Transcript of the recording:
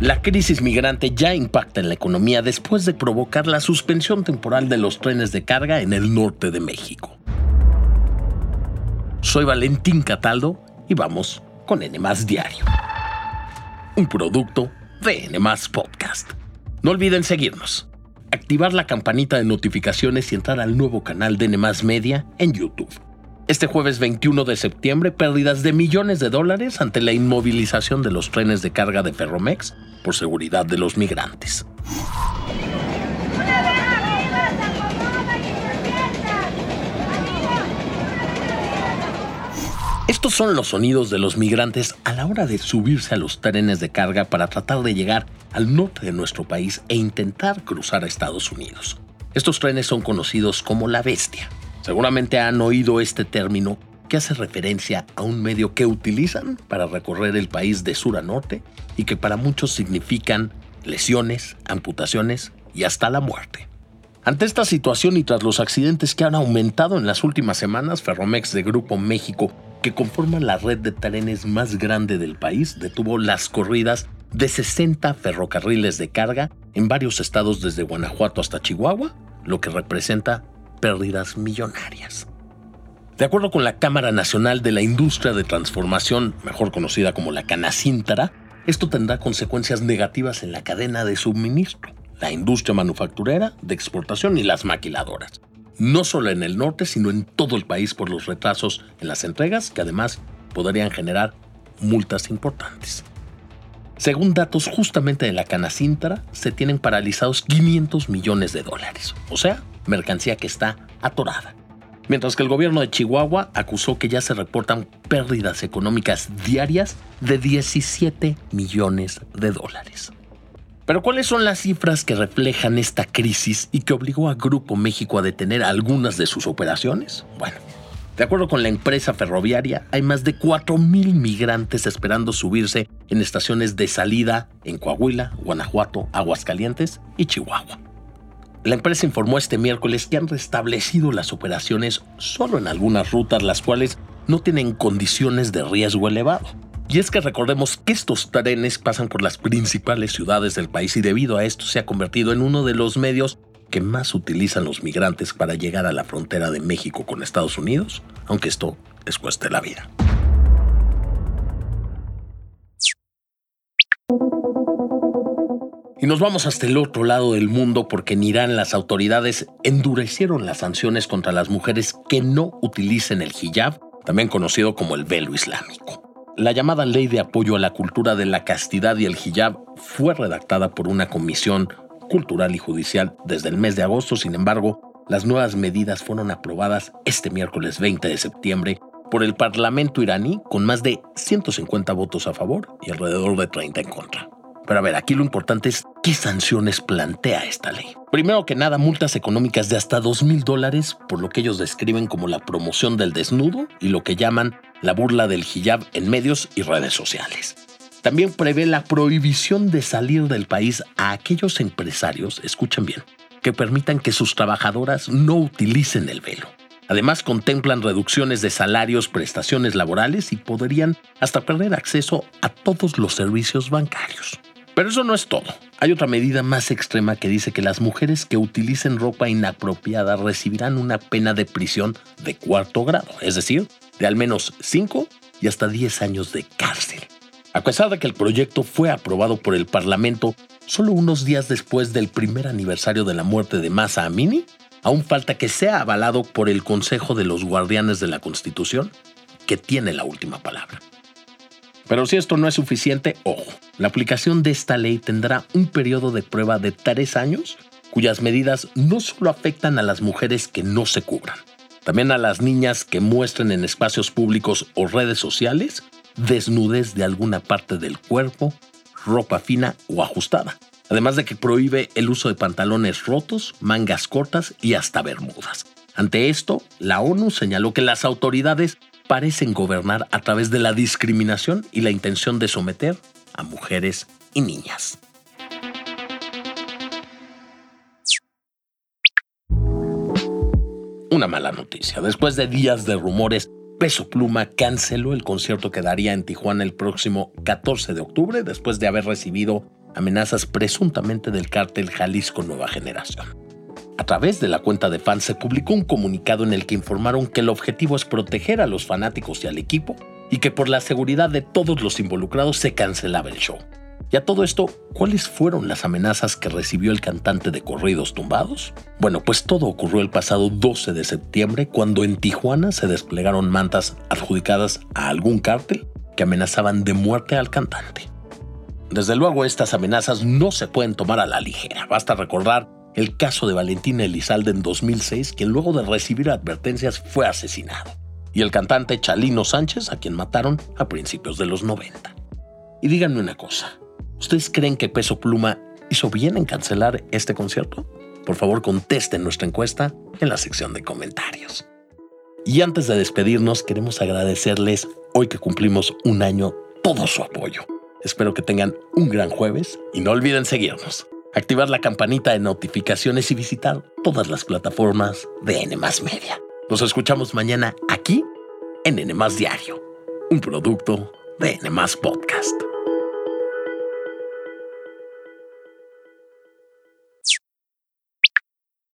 La crisis migrante ya impacta en la economía después de provocar la suspensión temporal de los trenes de carga en el norte de México. Soy Valentín Cataldo y vamos con N Diario. Un producto de N Podcast. No olviden seguirnos, activar la campanita de notificaciones y entrar al nuevo canal de N Media en YouTube. Este jueves 21 de septiembre, pérdidas de millones de dólares ante la inmovilización de los trenes de carga de Ferromex por seguridad de los migrantes. Estos son los sonidos de los migrantes a la hora de subirse a los trenes de carga para tratar de llegar al norte de nuestro país e intentar cruzar a Estados Unidos. Estos trenes son conocidos como la bestia. Seguramente han oído este término que hace referencia a un medio que utilizan para recorrer el país de sur a norte y que para muchos significan lesiones, amputaciones y hasta la muerte. Ante esta situación y tras los accidentes que han aumentado en las últimas semanas, Ferromex de Grupo México que conforman la red de trenes más grande del país, detuvo las corridas de 60 ferrocarriles de carga en varios estados desde Guanajuato hasta Chihuahua, lo que representa pérdidas millonarias. De acuerdo con la Cámara Nacional de la Industria de Transformación, mejor conocida como la Canacíntara, esto tendrá consecuencias negativas en la cadena de suministro, la industria manufacturera, de exportación y las maquiladoras no solo en el norte, sino en todo el país por los retrasos en las entregas, que además podrían generar multas importantes. Según datos justamente de la Canacintra, se tienen paralizados 500 millones de dólares, o sea, mercancía que está atorada. Mientras que el gobierno de Chihuahua acusó que ya se reportan pérdidas económicas diarias de 17 millones de dólares. Pero ¿cuáles son las cifras que reflejan esta crisis y que obligó a Grupo México a detener algunas de sus operaciones? Bueno, de acuerdo con la empresa ferroviaria, hay más de 4.000 migrantes esperando subirse en estaciones de salida en Coahuila, Guanajuato, Aguascalientes y Chihuahua. La empresa informó este miércoles que han restablecido las operaciones solo en algunas rutas las cuales no tienen condiciones de riesgo elevado. Y es que recordemos que estos trenes pasan por las principales ciudades del país y debido a esto se ha convertido en uno de los medios que más utilizan los migrantes para llegar a la frontera de México con Estados Unidos, aunque esto les cueste la vida. Y nos vamos hasta el otro lado del mundo porque en Irán las autoridades endurecieron las sanciones contra las mujeres que no utilicen el hijab, también conocido como el velo islámico. La llamada Ley de Apoyo a la Cultura de la Castidad y el Hijab fue redactada por una comisión cultural y judicial desde el mes de agosto, sin embargo, las nuevas medidas fueron aprobadas este miércoles 20 de septiembre por el Parlamento iraní con más de 150 votos a favor y alrededor de 30 en contra. Pero a ver, aquí lo importante es qué sanciones plantea esta ley. Primero que nada, multas económicas de hasta 2 mil dólares por lo que ellos describen como la promoción del desnudo y lo que llaman la burla del hijab en medios y redes sociales. También prevé la prohibición de salir del país a aquellos empresarios, escuchen bien, que permitan que sus trabajadoras no utilicen el velo. Además, contemplan reducciones de salarios, prestaciones laborales y podrían hasta perder acceso a todos los servicios bancarios. Pero eso no es todo. Hay otra medida más extrema que dice que las mujeres que utilicen ropa inapropiada recibirán una pena de prisión de cuarto grado, es decir, de al menos 5 y hasta 10 años de cárcel. A pesar de que el proyecto fue aprobado por el Parlamento solo unos días después del primer aniversario de la muerte de Masa Amini, aún falta que sea avalado por el Consejo de los Guardianes de la Constitución, que tiene la última palabra. Pero si esto no es suficiente, ojo, la aplicación de esta ley tendrá un periodo de prueba de tres años, cuyas medidas no solo afectan a las mujeres que no se cubran, también a las niñas que muestren en espacios públicos o redes sociales desnudez de alguna parte del cuerpo, ropa fina o ajustada. Además de que prohíbe el uso de pantalones rotos, mangas cortas y hasta bermudas. Ante esto, la ONU señaló que las autoridades parecen gobernar a través de la discriminación y la intención de someter a mujeres y niñas. Una mala noticia. Después de días de rumores, Peso Pluma canceló el concierto que daría en Tijuana el próximo 14 de octubre después de haber recibido amenazas presuntamente del cártel Jalisco Nueva Generación. A través de la cuenta de fans se publicó un comunicado en el que informaron que el objetivo es proteger a los fanáticos y al equipo y que por la seguridad de todos los involucrados se cancelaba el show. Y a todo esto, ¿cuáles fueron las amenazas que recibió el cantante de corridos tumbados? Bueno, pues todo ocurrió el pasado 12 de septiembre cuando en Tijuana se desplegaron mantas adjudicadas a algún cártel que amenazaban de muerte al cantante. Desde luego estas amenazas no se pueden tomar a la ligera. Basta recordar el caso de Valentín Elizalde en 2006, quien luego de recibir advertencias fue asesinado, y el cantante Chalino Sánchez, a quien mataron a principios de los 90. Y díganme una cosa, ¿Ustedes creen que Peso Pluma hizo bien en cancelar este concierto? Por favor, contesten nuestra encuesta en la sección de comentarios. Y antes de despedirnos, queremos agradecerles hoy que cumplimos un año todo su apoyo. Espero que tengan un gran jueves y no olviden seguirnos, activar la campanita de notificaciones y visitar todas las plataformas de N Media. Nos escuchamos mañana aquí en N Diario, un producto de N Podcast.